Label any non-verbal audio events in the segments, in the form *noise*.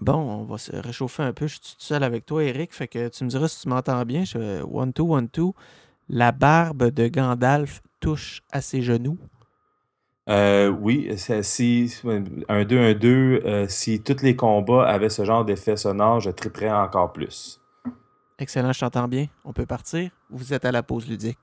Bon, on va se réchauffer un peu. Je suis tout seul avec toi, Eric. Fait que tu me diras si tu m'entends bien. Je one, two, one, two. La barbe de Gandalf touche à ses genoux. Euh, oui, si un 2, un 2, euh, si tous les combats avaient ce genre d'effet sonore, je triperais encore plus. Excellent, je t'entends bien. On peut partir. Vous êtes à la pause ludique.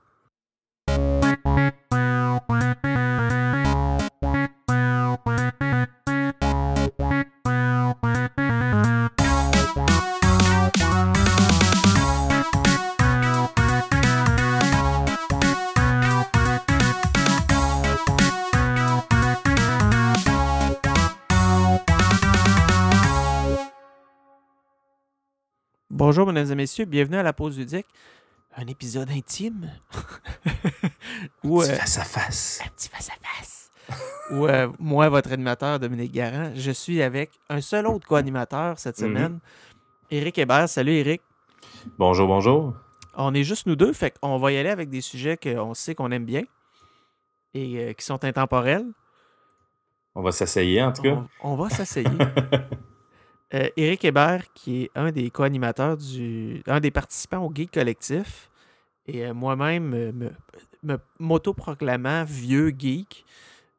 Bonjour, mesdames et messieurs, bienvenue à la pause ludique. Un épisode intime. *laughs* Ou, un petit face à face. Un petit face à face. Où euh, moi, votre animateur Dominique Garant, je suis avec un seul autre co-animateur cette mhm. semaine, Éric Hébert. Salut Éric. Bonjour, bonjour. On est juste nous deux, fait qu'on va y aller avec des sujets qu'on sait qu'on aime bien et euh, qui sont intemporels. On va s'asseyer en tout cas. On, on va s'asseyer. *laughs* Euh, Éric Hébert, qui est un des co-animateurs du. un des participants au Geek Collectif, et euh, moi-même, euh, me, m'auto-proclamant vieux geek,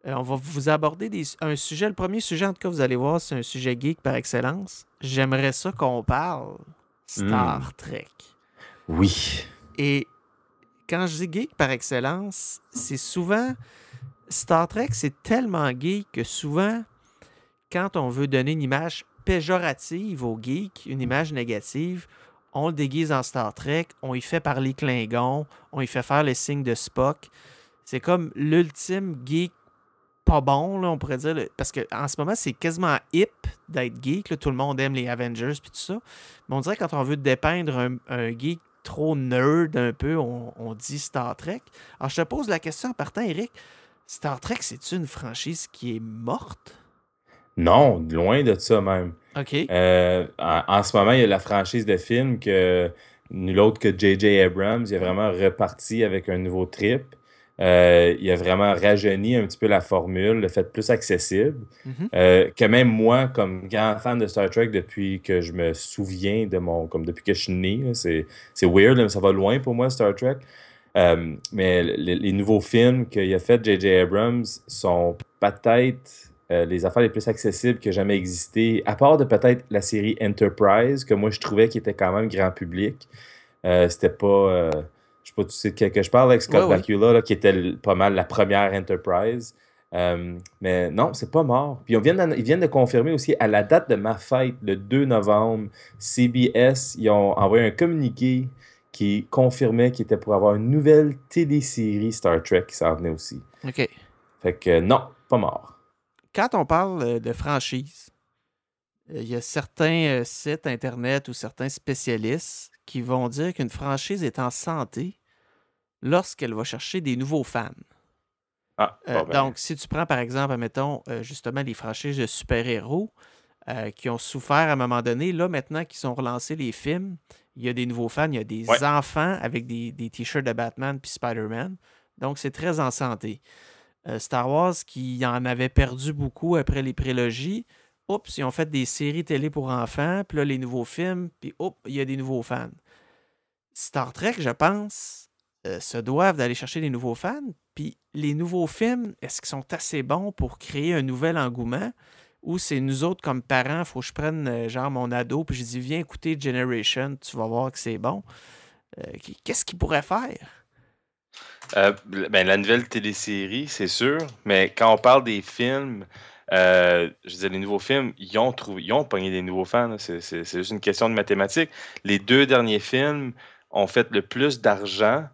on va vous aborder un sujet. Le premier sujet, en tout cas, vous allez voir, c'est un sujet geek par excellence. J'aimerais ça qu'on parle Star hmm. Trek. Oui. Et quand je dis geek par excellence, c'est souvent. Star Trek, c'est tellement geek que souvent, quand on veut donner une image péjorative au geek, une image négative, on le déguise en Star Trek, on y fait parler Klingon, on y fait faire les signes de Spock. C'est comme l'ultime geek pas bon, on pourrait dire. Parce qu'en ce moment, c'est quasiment hip d'être geek. Tout le monde aime les Avengers puis tout ça. Mais on dirait quand on veut dépeindre un, geek trop nerd un peu, on, dit Star Trek. Alors, je te pose la question en partant, Eric. Star Trek, c'est une franchise qui est morte? Non, loin de ça même. OK. Euh, en, ce moment, il y a la franchise de films que nul autre que J.J. Abrams, il a vraiment reparti avec un nouveau trip. Euh, il a vraiment rajeuni un petit peu la formule, le fait plus accessible. Mm-hmm. Euh, que même moi, comme grand fan de Star Trek depuis que je me souviens de mon. comme depuis que je suis né, c'est weird, mais ça va loin pour moi, Star Trek. mais les, les, nouveaux films qu'il a fait J.J. Abrams sont peut-être euh, les affaires les plus accessibles qui jamais existé, à part de peut-être la série Enterprise, que moi je trouvais qui était quand même grand public. Euh, c'était pas. Euh, je sais pas, tu sais de quel que je parle avec Scott Bakula, qui était pas mal la première Enterprise. mais non, c'est pas mort. Puis on vient ils viennent de confirmer aussi à la date de ma fête, le 2 novembre, CBS, ils ont envoyé un communiqué qui confirmait qu'il était pour avoir une nouvelle télésérie Star Trek qui s'en venait aussi. OK. Fait que non, pas mort quand on parle euh, de franchise, euh, il y a certains euh, sites Internet ou certains spécialistes qui vont dire qu'une franchise est en santé lorsqu'elle va chercher des nouveaux fans. Ah, ben. Donc, si tu prends par exemple, mettons, justement les franchises de super-héros qui ont souffert à un moment donné, là maintenant qu'ils ont relancé les films, il y a des nouveaux fans, il y a des enfants avec des, des t-shirts de Batman puis Spider-Man. Donc, c'est très en santé. Euh, Star Wars qui en avait perdu beaucoup après les prélogies. Oups, ils ont fait des séries télé pour enfants, puis là, les nouveaux films, puis oups, il y a des nouveaux fans. Star Trek, je pense, euh, se doivent d'aller chercher des nouveaux fans, puis les nouveaux films, est-ce qu'ils sont assez bons pour créer un nouvel engouement? Ou c'est nous autres comme parents, faut que je prenne euh, genre mon ado, puis je dis viens écouter Generation, tu vas voir que c'est bon. Qu'est-ce qu'ils pourraient faire? Euh, ben, la nouvelle télésérie, c'est sûr, mais quand on parle des films, euh, je disais, les nouveaux films, ils ont, trouvé, ils ont pogné des nouveaux fans. C'est juste une question de mathématiques. Les deux derniers films ont fait le plus d'argent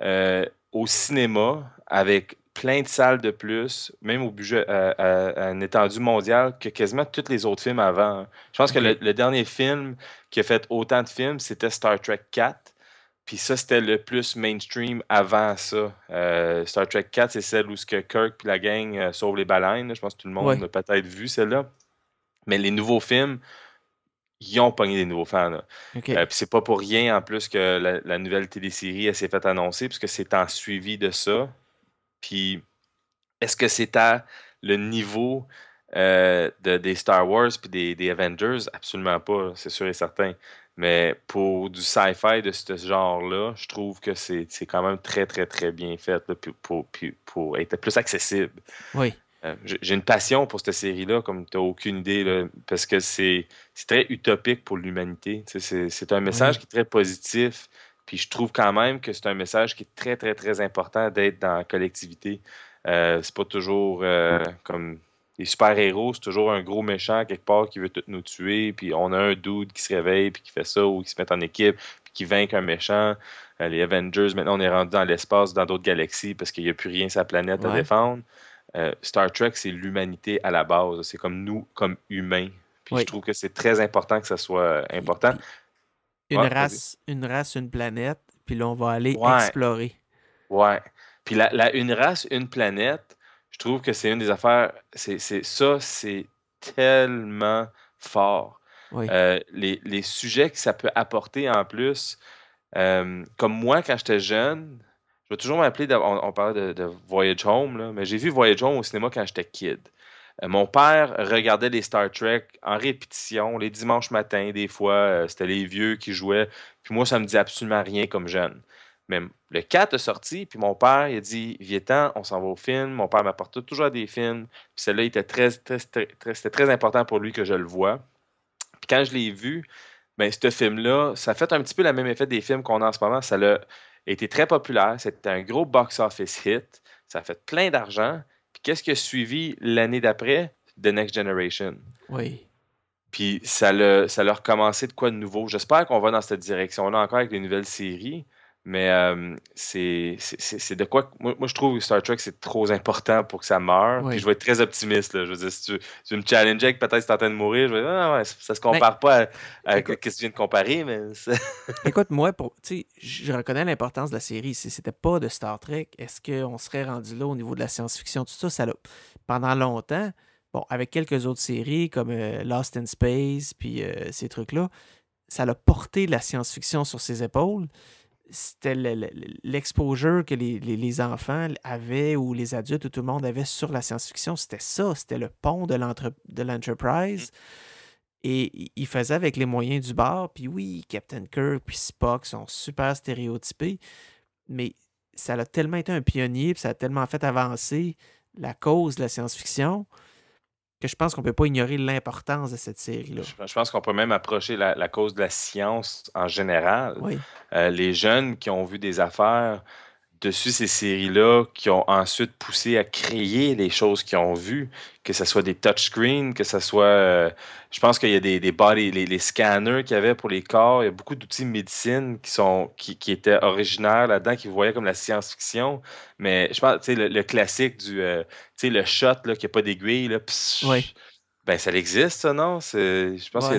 euh, au cinéma avec plein de salles de plus, même au budget à, une étendue mondiale que quasiment tous les autres films avant. Je pense que le, le, dernier film qui a fait autant de films, c'était Star Trek 4. Puis ça, c'était le plus mainstream avant ça. Euh, Star Trek 4, c'est celle où ce que Kirk et la gang euh, sauvent les baleines. Je pense que tout le monde a peut-être vu celle-là. Mais les nouveaux films, ils ont pogné des nouveaux fans. Euh, puis c'est pas pour rien en plus que la, nouvelle télésérie s'est faite annoncer, puisque c'est en suivi de ça. Puis est-ce que c'est à le niveau de, des Star Wars puis des, des Avengers, absolument pas, c'est sûr et certain. Mais pour du sci-fi de ce genre-là, je trouve que c'est quand même très, très, très bien fait pour, pour, être plus accessible. Oui. Euh, j'ai une passion pour cette série-là, comme tu n'as aucune idée, parce que c'est très utopique pour l'humanité. C'est un message qui est très positif. Puis je trouve quand même que c'est un message qui est très, très, très important d'être dans la collectivité. Euh, c'est pas toujours euh, comme les super-héros, c'est toujours un gros méchant quelque part qui veut tout nous tuer, puis on a un dude qui se réveille, puis qui fait ça, ou qui se met en équipe, puis qui vainc un méchant. Euh, les Avengers, maintenant, on est rendu dans l'espace, dans d'autres galaxies, parce qu'il n'y a plus rien sur la planète à défendre. Euh, Star Trek, c'est l'humanité à la base. C'est comme nous, comme humains. Puis je trouve que c'est très important que ça soit important. Une, race, une race, une planète, puis là, on va aller explorer. Ouais. Puis la, une race, une planète, je trouve que c'est une des affaires. C'est, ça, c'est tellement fort. Euh, les, sujets que ça peut apporter en plus. Euh, comme moi, quand j'étais jeune, je vais toujours m'appeler. On, parlait de, Voyage Home, mais j'ai vu Voyage Home au cinéma quand j'étais kid. Euh, mon père regardait les Star Trek en répétition, les dimanches matins, des fois, c'était les vieux qui jouaient. Puis moi, ça me dit absolument rien comme jeune. Mais le 4 est sorti, puis mon père, il a dit Viens, on s'en va au film. Mon père m'apporte toujours des films. Puis celle-là, était très, très, très, c'était très important pour lui que je le vois. Puis quand je l'ai vu, ben, ce film-là, ça a fait un petit peu le même effet des films qu'on a en ce moment. Ça a été très populaire. C'était un gros box-office hit. Ça a fait plein d'argent. Puis qu'est-ce qui a suivi l'année d'après? The Next Generation. Oui. Puis ça l'a, ça a recommencé de quoi de nouveau? J'espère qu'on va dans cette direction-là encore avec des nouvelles séries. Mais euh, c'est de quoi. Moi, moi, je trouve que Star Trek, c'est trop important pour que ça meure. Puis je vais être très optimiste. Là. Je veux dire, si tu, tu me challenges que peut-être tu es en train de mourir, je vais dire, ah, ouais, ça se ben, compare pas à, ce que tu viens de comparer. Mais *laughs* écoute, moi, pour, je reconnais l'importance de la série. Si c'était pas de Star Trek, est-ce qu'on serait rendu là au niveau de la science-fiction? Tout ça, ça pendant longtemps, bon, avec quelques autres séries comme euh, Lost in Space, puis euh, ces trucs-là, ça a porté la science-fiction sur ses épaules c'était l'exposure que les, enfants avaient ou les adultes ou tout le monde avait sur la science-fiction. C'était ça, c'était le pont de l'Enterprise. Mmh. Et il faisait avec les moyens du bord. Puis oui, Captain Kirk puis Spock sont super stéréotypés. Mais ça a tellement été un pionnier, puis ça a tellement fait avancer la cause de la science-fiction que je pense qu'on ne peut pas ignorer l'importance de cette série-là. Je, pense qu'on peut même approcher la, cause de la science en général. Euh, les jeunes qui ont vu des affaires dessus ces séries-là qui ont ensuite poussé à créer les choses qu'ils ont vues, que ce soit des touchscreens, que ce soit. Euh, je pense qu'il y a des, des body, les, scanners qu'il y avait pour les corps. Il y a beaucoup d'outils de médecine qui, sont, qui, étaient originaires là-dedans, qui voyaient comme la science-fiction. Mais je pense, tu sais, le, classique du. Euh, tu sais, le shot, là, qui n'a pas d'aiguille, là. Ben, ça existe, ça, non? Je pense que...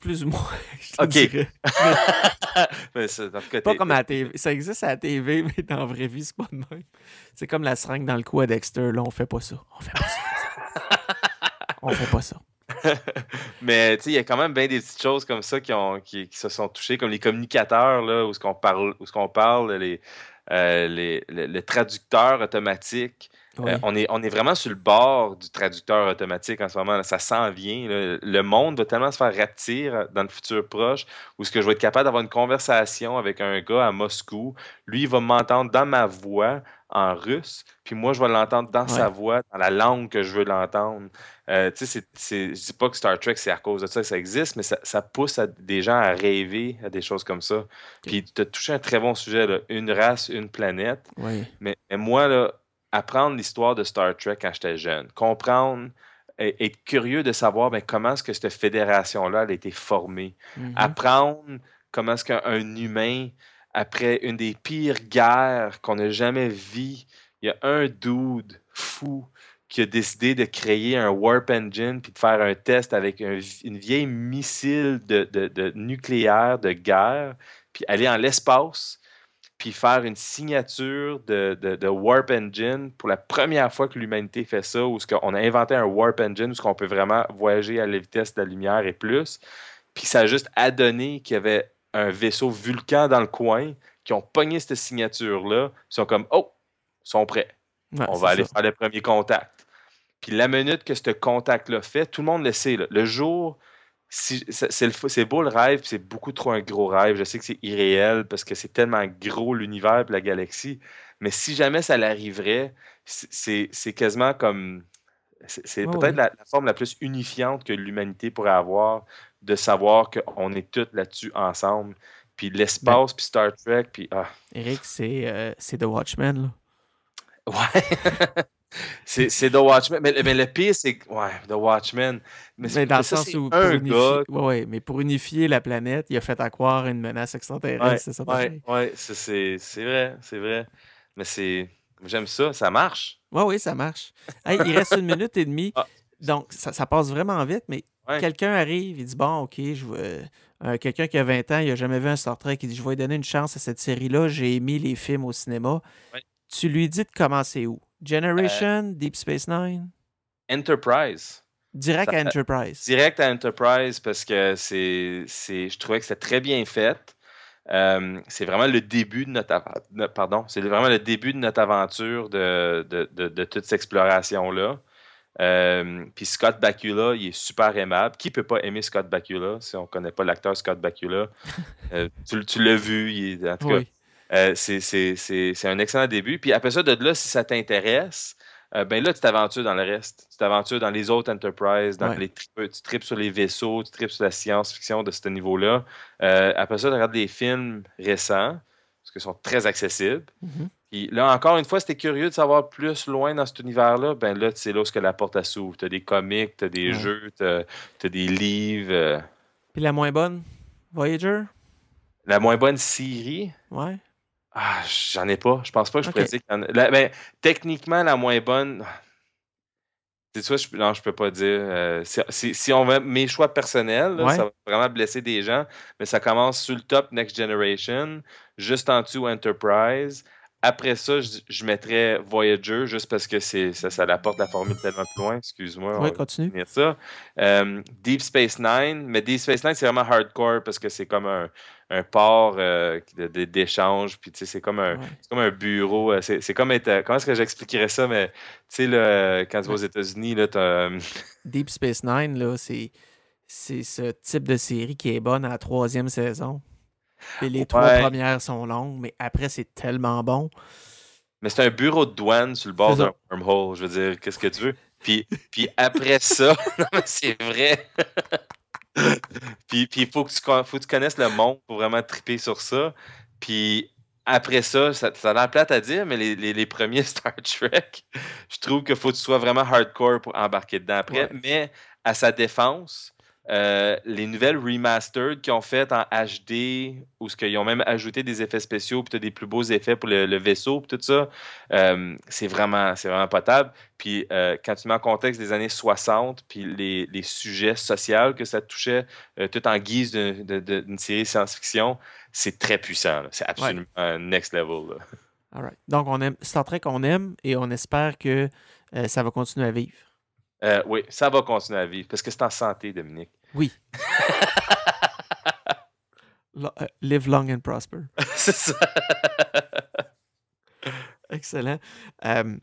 Plus ou moins. *laughs* OK. *laughs* mais pas comme à la TV. Ça existe à la *laughs* TV, mais dans la vraie vie, c'est pas de même. C'est comme la seringue dans le cou à Dexter. Là, on fait pas ça. On fait pas ça. on fait pas ça. mais tu sais, il y a quand même bien des petites choses comme ça qui, ont, qui, se sont touchées, comme les communicateurs, là, où ce qu'on parle, où ce qu'on parle les, euh, les, le, traducteur automatique. Euh, on, est, on est vraiment sur le bord du traducteur automatique en ce moment. Ça s'en vient. Le monde va tellement se faire raptir dans le futur proche où ce que je vais être capable d'avoir une conversation avec un gars à Moscou. Lui, il va m'entendre dans ma voix en russe, puis moi, je vais l'entendre dans sa voix, dans la langue que je veux l'entendre. Euh, tu sais, je dis pas que Star Trek, c'est à cause de ça que ça existe, mais ça, pousse des gens à rêver à des choses comme ça. Puis tu as touché un très bon sujet, là. une race, une planète. Mais, mais, moi, là, apprendre l'histoire de Star Trek quand j'étais jeune, comprendre, être curieux de savoir ben, comment est-ce que cette fédération-là a été formée, mm-hmm. apprendre comment est-ce qu'un humain, après une des pires guerres qu'on a jamais vues, il y a un dude fou qui a décidé de créer un warp engine puis de faire un test avec une vieille missile de, de nucléaire de guerre, puis aller en l'espace, puis faire une signature de, de, Warp Engine pour la première fois que l'humanité fait ça, où on a inventé un Warp Engine où on peut vraiment voyager à la vitesse de la lumière et plus. Puis ça a juste adonné qu'il y avait un vaisseau Vulcan dans le coin qui ont pogné cette signature-là. Ils sont comme, oh, ils sont prêts. on va aller faire le premier contact. Puis la minute que ce contact-là fait, tout le monde le sait. Le jour, c'est beau le rêve, c'est beaucoup trop un gros rêve. Je sais que c'est irréel parce que c'est tellement gros l'univers et la galaxie. Mais si jamais ça l'arriverait, c'est quasiment comme. C'est peut-être la, forme la plus unifiante que l'humanité pourrait avoir de savoir qu'on est tous là-dessus ensemble. Puis l'espace, puis Star Trek, puis. Ah. Eric, euh, c'est The Watchmen, là. Ouais. *laughs* c'est The Watchmen. Mais, le pire, c'est. Ouais, The Watchmen. Mais, dans le sens où. Un gars. Ouais, mais pour unifier la planète, il a fait accroire une menace extraterrestre. c'est ça, ouais, ouais c'est vrai, c'est vrai. Mais c'est. J'aime ça, ça marche. Oui, oui, ça marche. il reste une minute et demie. *laughs* Ah. Donc, ça, passe vraiment vite, mais quelqu'un arrive, il dit Bon, OK, je euh, quelqu'un qui a 20 ans, il n'a jamais vu un Star Trek, il dit Je vais donner une chance à cette série-là, j'ai aimé les films au cinéma. Tu lui dis de commencer où? Generation, euh, Deep Space Nine? Enterprise. Direct à Enterprise. Direct à Enterprise parce que c'est, je trouvais que c'était très bien fait. Euh, c'est vraiment le début de notre, pardon, c'est vraiment le début de notre aventure de, de, de, toute cette exploration-là. Euh, puis Scott Bakula, il est super aimable. Qui peut pas aimer Scott Bakula si on connaît pas l'acteur Scott Bakula? *laughs* tu, tu l'as vu, il en tout cas, euh, c'est un excellent début. Puis après ça, de là, si ça t'intéresse, euh, ben là, tu t'aventures dans le reste. Tu t'aventures dans les autres enterprises, dans les tu tripes sur les vaisseaux, tu tripes sur la science-fiction de ce niveau-là. Euh, après ça, tu regardes des films récents, parce qu'ils sont très accessibles. Mm-hmm. Puis là, encore une fois, si tu es curieux de savoir plus loin dans cet univers-là, ben là, c'est là où la porte s'ouvre. Tu as des comics, tu as des jeux, tu as, des livres. Puis la moins bonne, Voyager? La moins bonne série? Ouais. Ah, j'en ai pas. Je pense pas que je pourrais dire ben, techniquement, la moins bonne. C'est ça, je, non, je peux pas dire. Euh, si, on veut mes choix personnels, ça va vraiment blesser des gens, mais ça commence sur le top Next Generation, juste en dessous Enterprise, après ça, je, mettrais Voyager juste parce que c'est ça, ça apporte la formule tellement plus loin. Excuse-moi. Oui, continue. Ça. Euh, Deep Space Nine, mais Deep Space Nine, c'est vraiment hardcore parce que c'est comme un, un port euh, d'échange, puis c'est comme, un, comme un bureau. Euh, c'est comme être. Comment est-ce que j'expliquerais ça? Mais tu sais, quand tu vas aux États-Unis, là, as... *laughs* Deep Space Nine, là, c'est ce type de série qui est bonne à la troisième saison les trois premières sont longues, mais après, c'est tellement bon. Mais c'est un bureau de douane sur le bord d'un wormhole. Je veux dire, qu'est-ce que tu veux? Puis, puis après ça, *laughs* c'est vrai. *laughs* *laughs* puis il faut, que tu, faut que tu connaisses le monde pour vraiment triper sur ça. Puis après ça, ça, ça a l'air plate à dire, mais les, les, premiers *laughs* Star Trek, je trouve qu'il faut que tu sois vraiment hardcore pour embarquer dedans après. Mais à sa défense, euh, les nouvelles remastered qu'ils ont faites en HD, ou ce qu'ils ont même ajouté des effets spéciaux, puis des plus beaux effets pour le, vaisseau, puis tout ça, euh, c'est vraiment, vraiment potable. Puis euh, quand tu mets en contexte des années 60, puis les, les sujets sociaux que ça touchait, tout en guise d'une série science-fiction, c'est très puissant. C'est absolument un next level. Donc, on aime Star Trek, on aime et on espère que ça va continuer à vivre. Oui, ça va continuer à vivre parce que c'est en santé, Dominique. Oui. *laughs* Euh, live long and prosper. *laughs* c'est ça. *laughs* Excellent. Euh,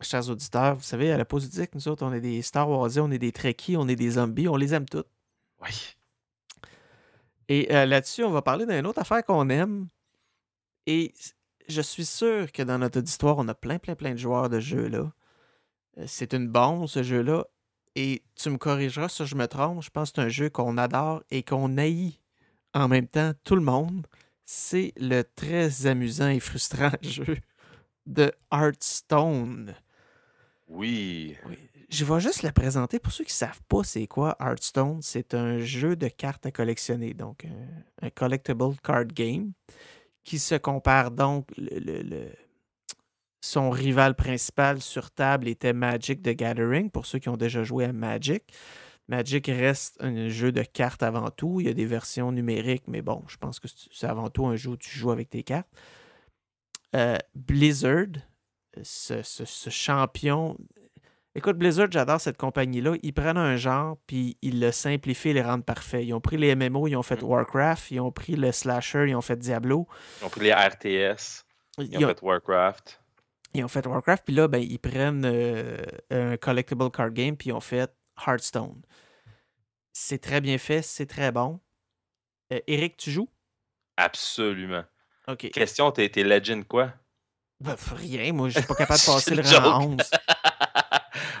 chers auditeurs, vous savez, à la politique, nous autres, on est des Star Wars, on est des Trekkies, on est des zombies, on les aime toutes. Oui. Et là-dessus, on va parler d'une autre affaire qu'on aime. Et je suis sûr que dans notre auditoire, on a plein, plein, plein de joueurs de jeux là. Euh, c'est une bombe, ce jeu-là. Et tu me corrigeras si je me trompe. Je pense que c'est un jeu qu'on adore et qu'on haït en même temps tout le monde. C'est le très amusant et frustrant *laughs* jeu de Hearthstone. Oui. Je vais juste le présenter pour ceux qui ne savent pas c'est quoi Hearthstone. C'est un jeu de cartes à collectionner, donc un, collectible card game qui se compare donc le son rival principal sur table était Magic the Gathering, pour ceux qui ont déjà joué à Magic. Magic reste un jeu de cartes avant tout. Il y a des versions numériques, mais bon, je pense que c'est avant tout un jeu où tu joues avec tes cartes. Euh, Blizzard, ce, champion. Écoute, Blizzard, j'adore cette compagnie-là. Ils prennent un genre, puis ils le simplifient et les rendent parfait. Ils ont pris les MMO, ils ont fait mm. Warcraft, ils ont pris le Slasher, ils ont fait Diablo. Ils ont pris les RTS, ils, ont fait Warcraft Ils ont fait Warcraft, puis là, ben, ils prennent euh, un collectible card game, puis ils ont fait Hearthstone. C'est très bien fait, c'est très bon. Euh, Eric, tu joues? Absolument. OK. Question, t'es t'es legend quoi? Ben, rien, moi, je suis pas capable de *laughs* passer le rang joke. 11. *laughs*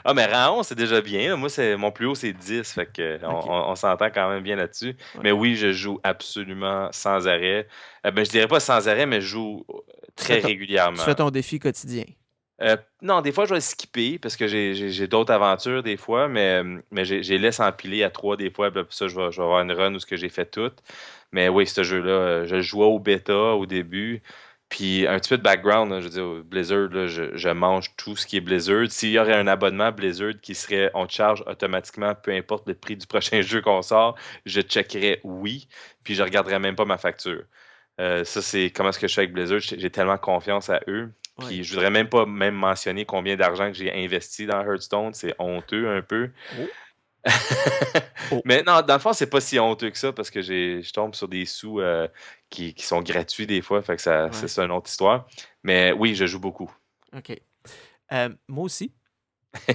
Ah, mais rang 11, c'est déjà bien. là. Moi, c'est mon plus haut, c'est 10. Fait que on, on- on s'entend quand même bien là-dessus. Mais oui, je joue absolument sans arrêt. Euh, ben, je dirais pas sans arrêt, mais je joue très ton- régulièrement. Tu fais ton défi quotidien. Euh, non, des fois, je vais skipper parce que j'ai- d'autres aventures des fois, mais, mais j'ai laisse empiler à trois des fois. Puis ça, je vais, je vais avoir une run où ce que j'ai fait tout. Mais oui, ce jeu-là, euh, je le jouais au bêta au début. Puis un petit peu de background, là, je veux dire, au Blizzard, là, je, je mange tout ce qui est Blizzard. S'il y aurait un abonnement Blizzard qui serait, on te charge automatiquement, peu importe le prix du prochain *laughs* jeu qu'on sort, je checkerais oui, puis je regarderais même pas ma facture. Euh, ça, c'est comment est-ce que je fais avec Blizzard. J'ai tellement confiance à eux. Puis Ouais. je voudrais même pas même mentionner combien d'argent que j'ai investi dans Hearthstone. C'est honteux un peu. Oh. *laughs* Oh. Mais non, dans le fond, c'est pas si honteux que ça parce que je tombe sur des sous euh, qui, qui sont gratuits des fois. Fait que ça, Ouais. c'est ça une autre histoire. Mais oui, je joue beaucoup. OK. Euh, moi aussi. *laughs*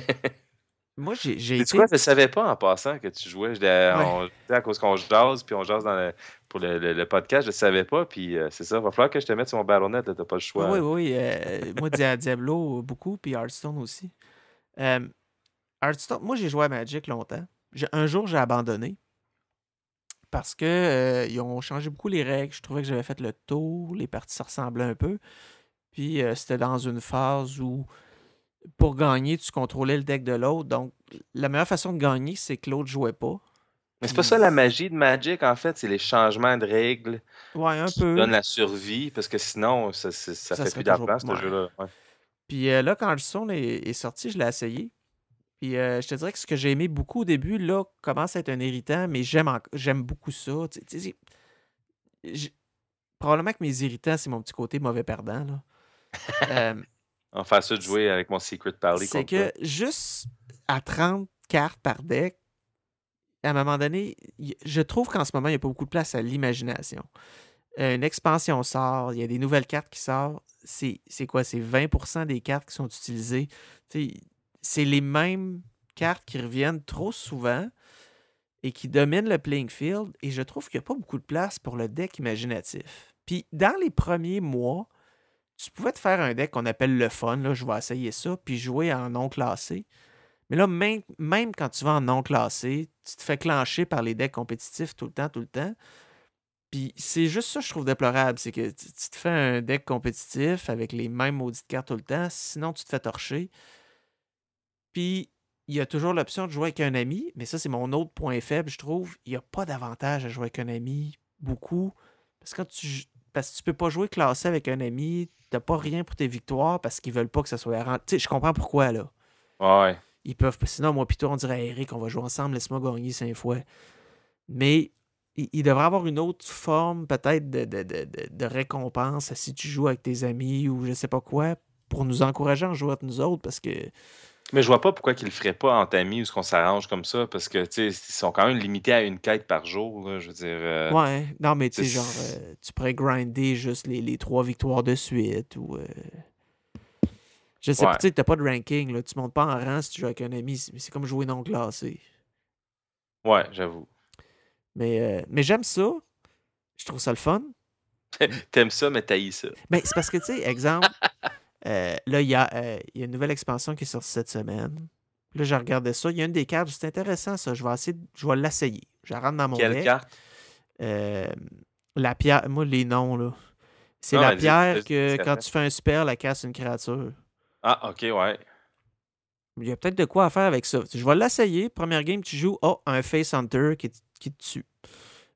moi, j'ai j'ai Tu été. quoi, je savais pas en passant que tu jouais. Je on- tu sais, à cause qu'on jase, puis on jase dans le- pour le, le- le podcast, je savais pas. Puis euh, c'est ça, il va falloir que je te mette sur mon Battle.net. là, T'as pas le choix. Oui, oui, euh, moi, Dia- Diablo, beaucoup, puis Hearthstone aussi. Euh, Hearthstone, moi, j'ai joué à Magic longtemps. Un jour, j'ai abandonné parce que euh, ils ont changé beaucoup les règles. Je trouvais que j'avais fait le tour, les parties se ressemblaient un peu. Puis c'était dans une phase où, pour gagner, tu contrôlais le deck de l'autre. Donc, la meilleure façon de gagner, c'est que l'autre jouait pas. Mais c'est pas ça la magie de Magic, en fait, c'est les changements de règles Ouais, un qui peu. donnent la survie, parce que sinon, ça, ça, ça Ça fait plus d'argent, ce ouais. jeu-là. Ouais. Puis euh, là, quand Hearthstone est, est sorti, je l'ai essayé. Puis euh, je te dirais que ce que j'ai aimé beaucoup au début, là, commence à être un irritant, mais j'aime beaucoup ça. Tu sais, tu sais, j'ai- Probablement que mes irritants, c'est mon petit côté mauvais perdant. Là. *laughs* Euh, On va faire ça de jouer avec mon Secret Party c'est que toi. juste à 30 cartes par deck, à un moment donné, je trouve qu'en ce moment, il n'y a pas beaucoup de place à l'imagination. Euh, Une expansion sort, il y a des nouvelles cartes qui sortent. C'est c'est quoi? C'est 20% des cartes qui sont utilisées. C'est les mêmes cartes qui reviennent trop souvent et qui dominent le playing field. Et je trouve qu'il n'y a pas beaucoup de place pour le deck imaginatif. Puis dans les premiers mois, tu pouvais te faire un deck qu'on appelle le fun. Là, je vais essayer ça, puis jouer en non classé. Mais là, même, quand tu vas en non classé, tu te fais clencher par les decks compétitifs tout le temps, tout le temps. Puis c'est juste ça que je trouve déplorable, c'est que tu, te fais un deck compétitif avec les mêmes maudites cartes tout le temps, sinon tu te fais torcher. Puis il y a toujours l'option de jouer avec un ami, mais ça c'est mon autre point faible, je trouve. Il n'y a pas d'avantage à jouer avec un ami, beaucoup. Parce que quand tu, parce que tu peux pas jouer classé avec un ami, t'as pas rien pour tes victoires parce qu'ils veulent pas que ça soit rent- Tu sais, je comprends pourquoi là. Ouais. Ils peuvent. Sinon, moi, plutôt, on dirait Eric, on va jouer ensemble, laisse-moi gagner cinq fois. Mais il, il devrait avoir une autre forme, peut-être, de, de, de- récompense si tu joues avec tes amis ou je sais pas quoi, pour nous encourager à jouer avec nous autres parce que. Mais je vois pas pourquoi qu'ils le feraient pas entre amis ou ce qu'on s'arrange comme ça, parce que, tu sais, ils sont quand même limités à une quête par jour, là, je veux dire. euh, Ouais, non, mais tu sais, genre, euh, tu pourrais grinder juste les, les trois victoires de suite ou. euh, Je sais pas, tu sais, t'as pas de ranking, là. Tu montes pas en rang si tu joues avec un ami. C'est c'est comme jouer non classé. Ouais, j'avoue. Mais, euh, mais j'aime ça. Je trouve ça le fun. *laughs* T'aimes ça, mais t'haïs ça. Mais c'est parce que, tu sais, exemple, euh, là, il y, a, euh, il y a une nouvelle expansion qui est sortie cette semaine. Là, j'ai regardé ça. Il y a une des cartes, c'est intéressant, ça. Je vais essayer, je vais l'essayer. Je la rentre dans mon Quelle deck. carte? Euh, la pierre, moi, les noms, là. C'est Non, la dis- pierre dis- que dis- quand tu fais un spell, elle casse une créature. Ah, ok, ouais. Il y a peut-être de quoi à faire avec ça. Je vais l'essayer. Première game, tu joues, oh, un Face Hunter qui, qui te tue.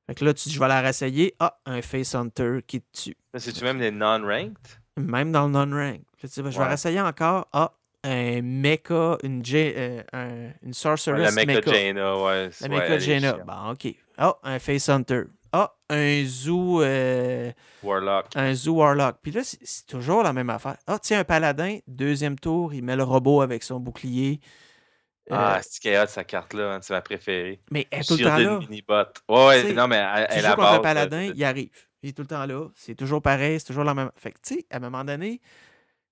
Fait que là, tu, je vais la réessayer. Ah, un Face Hunter qui te tue. C'est-tu même des non-ranked? Même dans le non-rank. Sais, Je vais Ouais. réessayer encore. Ah, un mecha, une, J- euh, un- une Ouais, sorceress la mecha. Jaina, ouais. La mecha elle Jaina. Bon, OK. Ah, un Face Hunter. Ah, un Zoo, euh, Warlock. un Zoo Warlock. Puis là, c'est toujours la même affaire. Ah, tiens, un paladin. Deuxième tour, il met le robot avec son bouclier. Euh, Ah, c'est chaos, sa carte-là, hein, c'est ma préférée. mais elle est tout le temps là. Minibot. Ouais, ouais, non, mais elle, elle joues a contre un base, paladin, euh, il arrive. Il est tout le temps là. C'est toujours pareil, c'est toujours la même. Fait que, tu sais, à un moment donné,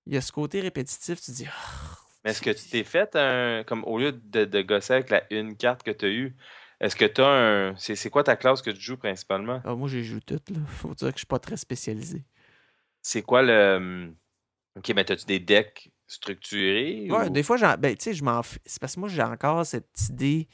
il y a ce côté répétitif, tu dis. Ah, mais est-ce que tu t'es fait un. Comme au lieu de, de gosser avec la une carte que tu as eue, est-ce que tu as un. C'est quoi ta classe que tu joues principalement? Ah, moi, j'ai joué toutes. Là. Faut dire que je suis pas très spécialisé. C'est quoi le. Hum, ok, mais as-tu des decks structurés? Ouais, des fois, ben, je m'en C'est parce que moi, j'ai encore cette idée.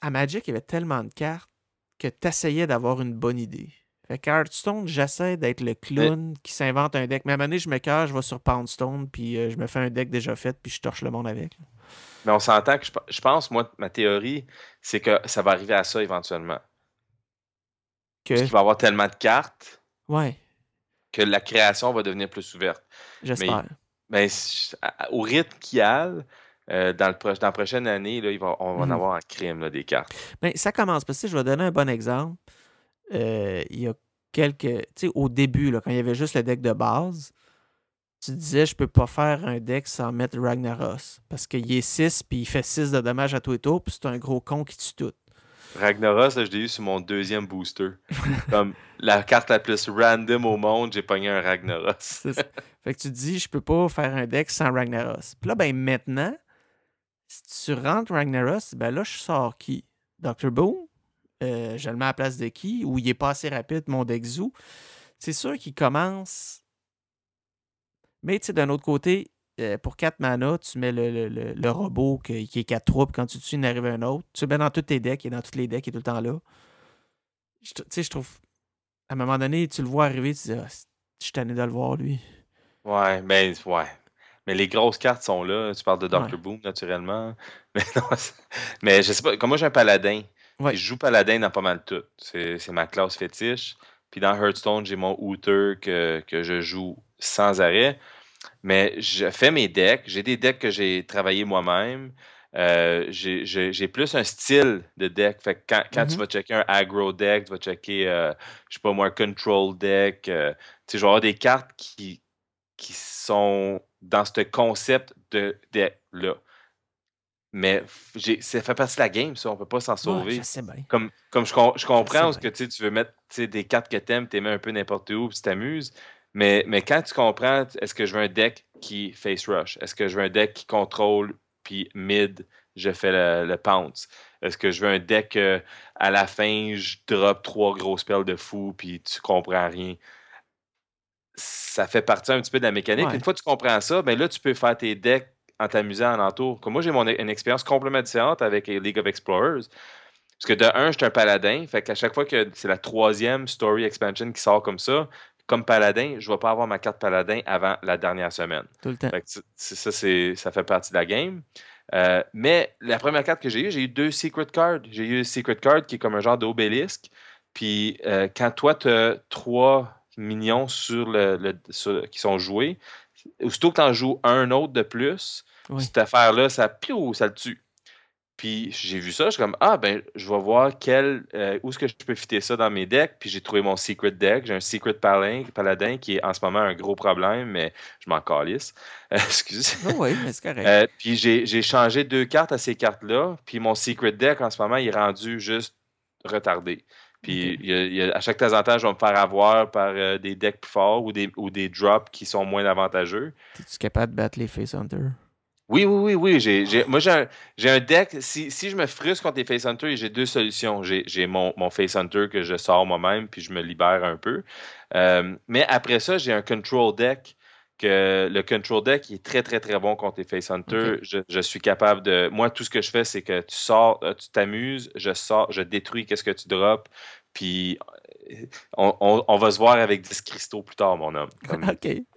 À Magic, il y avait tellement de cartes que tu essayais d'avoir une bonne idée. Fait Hearthstone, j'essaie d'être le clown qui s'invente un deck. Mais à un moment donné, je me cache, je vais sur Poundstone, puis euh, je me fais un deck déjà fait, puis je torche le monde avec. Mais on s'entend que je, pense, moi, ma théorie, c'est que ça va arriver à ça éventuellement. Que... Parce qu'il va y avoir tellement de cartes. Ouais. Que la création va devenir plus ouverte. J'espère. Mais, au rythme qu'il y a, euh, dans, le dans la prochaine année, là, va, on va en mhm. avoir un crime des cartes. Mais ça commence. Parce que je vais donner un bon exemple. Euh, il y a quelques. Tu sais, au début, là, quand il y avait juste le deck de base, tu disais je peux pas faire un deck sans mettre Ragnaros. Parce qu'il est 6 puis il fait 6 de dommages à tous les tours, puis c'est un gros con qui tue tout. Ragnaros, je l'ai eu sur mon deuxième booster. *laughs* Comme la carte la plus random au monde, j'ai pogné un Ragnaros. *laughs* fait que tu dis, je peux pas faire un deck sans Ragnaros. Puis là, ben maintenant, si tu rentres Ragnaros, ben là, je sors qui? Dr. Boom? Euh, je le mets à la place de qui? Ou il est pas assez rapide, mon deck Zoo? C'est sûr qu'il commence mais tu sais, d'un autre côté, euh, pour 4 mana, tu mets le, robot qui, est 4 troupes. Quand tu tues, il arrive un autre. Tu le mets dans tous tes decks, il est dans tous les decks, il est tout le temps là. Tu sais, je trouve. À un moment donné, tu le vois arriver, tu dis, ah, je suis tanné de le voir, lui. Ouais, mais ouais. Mais les grosses cartes sont là. Tu parles de Dr. Boom, naturellement. *laughs* Mais non, mais je sais pas. Comme moi, j'ai un paladin. Je joue paladin dans pas mal tout. C'est ma classe fétiche. Puis dans Hearthstone, j'ai mon Hooter que, que je joue sans arrêt. Mais je fais mes decks. J'ai des decks que j'ai travaillé moi-même. Euh, j'ai plus un style de deck. Fait quand, tu mm-hmm. vas checker un aggro deck, tu vas checker, euh, je sais pas moi, un control deck. Euh, tu sais, je vais avoir des cartes qui, qui sont dans ce concept de deck-là. Mais ça fait partie de la game, ça. On peut pas s'en sauver. Comme, comme je, je comprends ce que tu veux mettre des cartes que t'aimes, tu mets un peu n'importe où, puis tu t'amuses. Mais, mais quand tu comprends, est-ce que je veux un deck qui face rush? Est-ce que je veux un deck qui contrôle, puis mid, je fais le, pounce? Est-ce que je veux un deck euh, à la fin, je drop trois gros spells de fou, puis tu comprends rien? Ça fait partie un petit peu de la mécanique. Une fois que tu comprends ça, ben là, tu peux faire tes decks en t'amusant en entour. Comme moi, j'ai mon, une expérience complètement différente avec League of Explorers. Parce que de un, je suis un paladin. Fait qu'à chaque fois que c'est la troisième story expansion qui sort comme ça, comme paladin, je ne vais pas avoir ma carte paladin avant la dernière semaine. Tout le temps. ça, ça fait partie de la game. Euh, mais la première carte que j'ai eue, j'ai eu deux secret cards. J'ai eu une secret card qui est comme un genre d'obélisque. Puis euh, quand toi, tu as trois minions sur le, qui sont joués, aussitôt que tu en joues un autre de plus, cette affaire-là, ça, ça le tue. Puis j'ai vu ça, je suis comme Ah, ben, je vais voir quel, euh, où est-ce que je peux fitter ça dans mes decks. Puis j'ai trouvé mon secret deck. J'ai un secret paladin, qui est en ce moment un gros problème, mais je m'en calisse. Euh, *laughs* excusez. Oh oui, mais c'est correct. Euh, puis j'ai changé deux cartes à ces cartes-là. Puis mon secret deck en ce moment, il est rendu juste retardé. Puis à chaque temps en temps, je vais me faire avoir par des decks plus forts ou des, ou des drops qui sont moins avantageux. Es-tu capable de battre les Face Hunter? Oui, oui, oui, oui. J'ai, moi, j'ai un, deck. Si, si, je me frustre contre les Face Hunter, j'ai deux solutions. J'ai, mon, mon, Face Hunter que je sors moi-même, puis je me libère un peu. Euh, mais après ça, j'ai un Control deck. Que le Control deck est très, très, très bon contre les Face Hunter. Je, suis capable de. Moi, tout ce que je fais, c'est que tu sors, euh, tu t'amuses, je sors, je détruis qu'est-ce que tu drops, puis euh, on, on, va se voir avec 10 cristaux plus tard, mon homme. *laughs* OK. *laughs*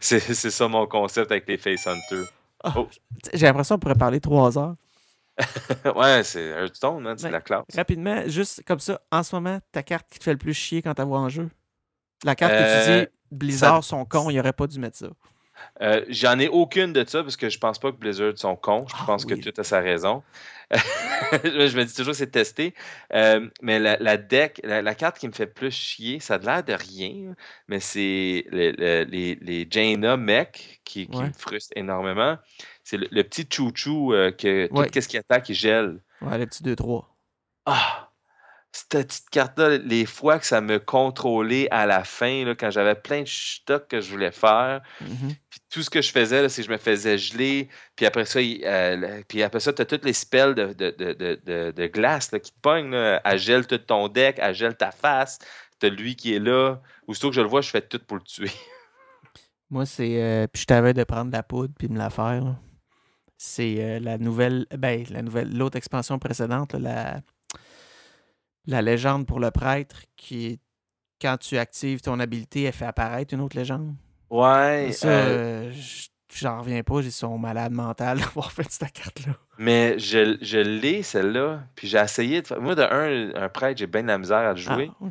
c'est, c'est ça mon concept avec les Face Hunter. Ah, oh. J'ai l'impression qu'on pourrait parler trois heures. *laughs* ouais, c'est Hearthstone, c'est la classe. Rapidement, juste comme ça, en ce moment, ta carte qui te fait le plus chier quand tu vois en jeu? La carte que tu euh, dis Blizzard sont cons, il aurait pas dû mettre ça. Euh, j'en ai aucune de ça parce que je pense pas que Blizzard sont cons. Je ah pense que tout a sa raison. *laughs* je me dis toujours que c'est testé. Euh, mais la, deck, la, carte qui me fait plus chier, ça a l'air de rien, mais c'est les, les, Jaina Mech qui, me frustre énormément. C'est le, petit chouchou euh, que tout ce qui attaque, il gèle. Ouais, le petit 2-3. Ah! Cette petite carte-là, les fois que ça me contrôlait à la fin, là, quand j'avais plein de stocks que je voulais faire, Mhm. puis tout ce que je faisais, c'est que je me faisais geler, puis après ça, euh, puis après ça, tu as toutes les spells de, de, de, de, glace là, qui te pognent. Là. Elle gèle tout ton deck, elle gèle ta face, t'as lui qui est là. Aussitôt que je le vois, je fais tout pour le tuer. *laughs* Moi, c'est. euh, puis je t'avais de prendre la poudre puis de me la faire. C'est euh, la nouvelle. Ben, la nouvelle. L'autre expansion précédente, la. La légende pour le prêtre, qui. Quand tu actives ton habilité, elle fait apparaître une autre légende? Ouais, ça, euh, j'en reviens pas. Ils sont malades mentales *laughs* d'avoir fait cette carte-là. mais je, je l'ai, celle-là. Puis j'ai essayé de faire. Moi, de un, un prêtre, j'ai bien de la misère à le jouer. Ah.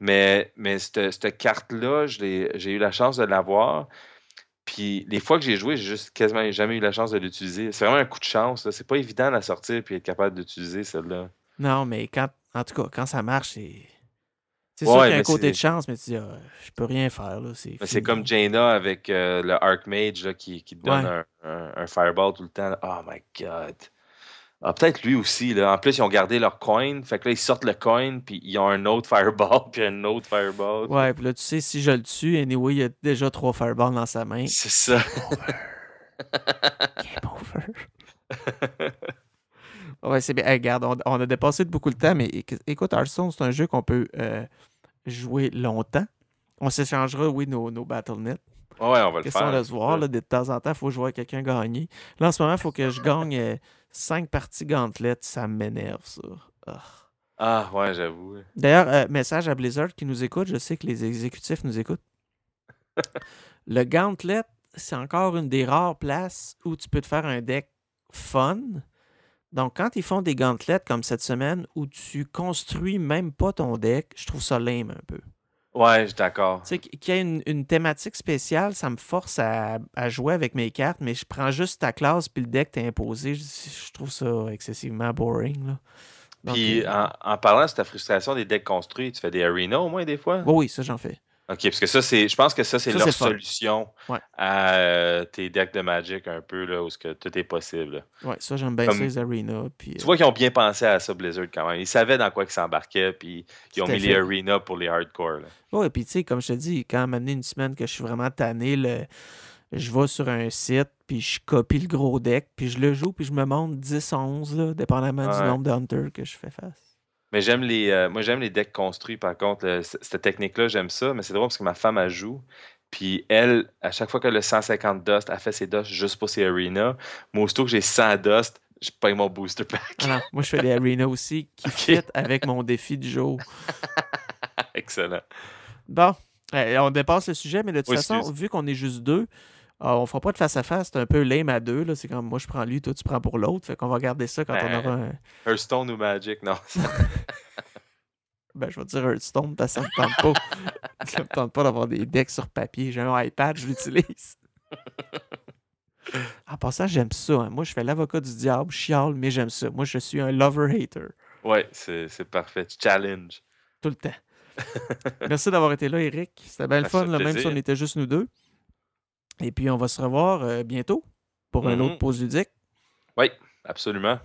Mais, mais cette, cette carte-là, j'ai eu la chance de l'avoir. Puis les fois que j'ai joué, j'ai juste quasiment jamais eu la chance de l'utiliser. C'est vraiment un coup de chance. C'est pas évident de la sortir puis être capable d'utiliser celle-là. Non, mais quand. En tout cas, quand ça marche, c'est. C'est Ouais, sûr qu'il y a un côté de chance, mais tu dis, ah, je peux rien faire. là. C'est Mais c'est comme Jaina avec euh, le Archmage là, qui, qui te donne Ouais. un, un- un Fireball tout le temps. là. Oh my god. Ah, peut-être lui aussi. Là. En plus, ils ont gardé leur coin. Fait que là, ils sortent le coin, puis ils ont un autre *laughs* Fireball, puis un autre Fireball. Ouais, puis là, tu sais, si je le tue, anyway, il y a déjà trois fireballs dans sa main. C'est ça. Game over. *laughs* *laughs* ouais, c'est bien. Hey, regarde, on, on a dépassé de beaucoup de temps, mais éc- écoute, Hearthstone, c'est un jeu qu'on peut euh, jouer longtemps. On s'échangera, oui, nos, nos BattleNet. Ouais, on va le faire. de se voir, là, de temps en temps, il faut jouer à quelqu'un gagner. Là, en ce moment, il faut que je gagne 5 parties gauntlet. Ça m'énerve, ça. Ah. Ah, ouais, j'avoue. D'ailleurs, euh, message à Blizzard qui nous écoute. Je sais que les exécutifs nous écoutent. *laughs* le Gauntlet, c'est encore une des rares places où tu peux te faire un deck fun. Donc, quand ils font des gauntlets comme cette semaine où tu construis même pas ton deck, je trouve ça lame un peu. Ouais, je suis d'accord. Tu sais, qu'il y ait une, une thématique spéciale, ça me force à, à jouer avec mes cartes, mais je prends juste ta classe puis le deck t'est imposé. Je, je trouve ça excessivement boring. Là. Donc, Puis euh, en, en parlant de ta frustration des decks construits, tu fais des arenas au moins des fois? oui, oui, ça j'en fais. Ok, parce que ça, c'est. Je pense que ça, c'est leur solution Ouais. à euh, tes decks de Magic un peu, là, où ce que tout est possible. Ouais, ça j'aime bien Comme- ça, les arenas. Puis, Tu euh, vois qu'ils ont bien pensé à ça, Blizzard, quand même. Ils savaient dans quoi ils s'embarquaient, puis ils ont mis fait. les arenas pour les hardcore. Ouais, puis tu sais, comme je te dis, quand m'a amené une semaine que je suis vraiment tanné, le- je vais sur un site, puis je copie le gros deck, puis je le joue, puis je me monte 10-11, là, dépendamment du nombre de hunters que je fais face. Mais j'aime les. euh, moi, j'aime les decks construits, par contre. le- cette technique-là, j'aime ça, mais c'est drôle parce que ma femme, elle joue. Puis elle, à chaque fois qu'elle a 150 dust, elle fait ses dust juste pour ses arenas. Moi, aussitôt que j'ai 100 dust, je paye mon booster pack. Moi je fais des arenas aussi qui *laughs* fit avec mon défi du jour. *laughs* Excellent. Bon, euh, on dépasse le sujet, mais de toute Oui, façon, excuse. vu qu'on est juste deux, euh, on fera pas de face à face, c'est un peu lame à deux. là. C'est comme moi je prends lui, toi tu prends pour l'autre. Fait qu'on va garder ça quand on Ben, aura un. Hearthstone ou Magic, non. *laughs* *laughs* Ben, je vais dire Hearthstone parce que ça me tente pas. *laughs* ça me tente pas d'avoir des decks sur papier. J'ai un iPad, je l'utilise. En passant, j'aime ça. hein. Moi, je fais l'avocat du diable, chiale, mais j'aime ça. Moi, je suis un lover-hater. ouais, c'est c'est parfait. Challenge. Tout le temps. Merci d'avoir été là, Eric. C'était bien le fun, là, même si on était juste nous deux. Et puis, on va se revoir euh, bientôt pour un Mhm. autre pause ludique. Oui, absolument.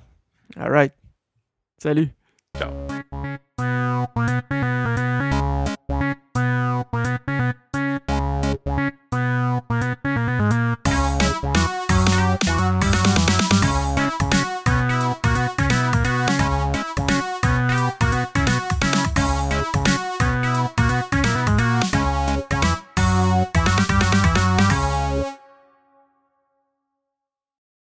All right. Salut. Ciao.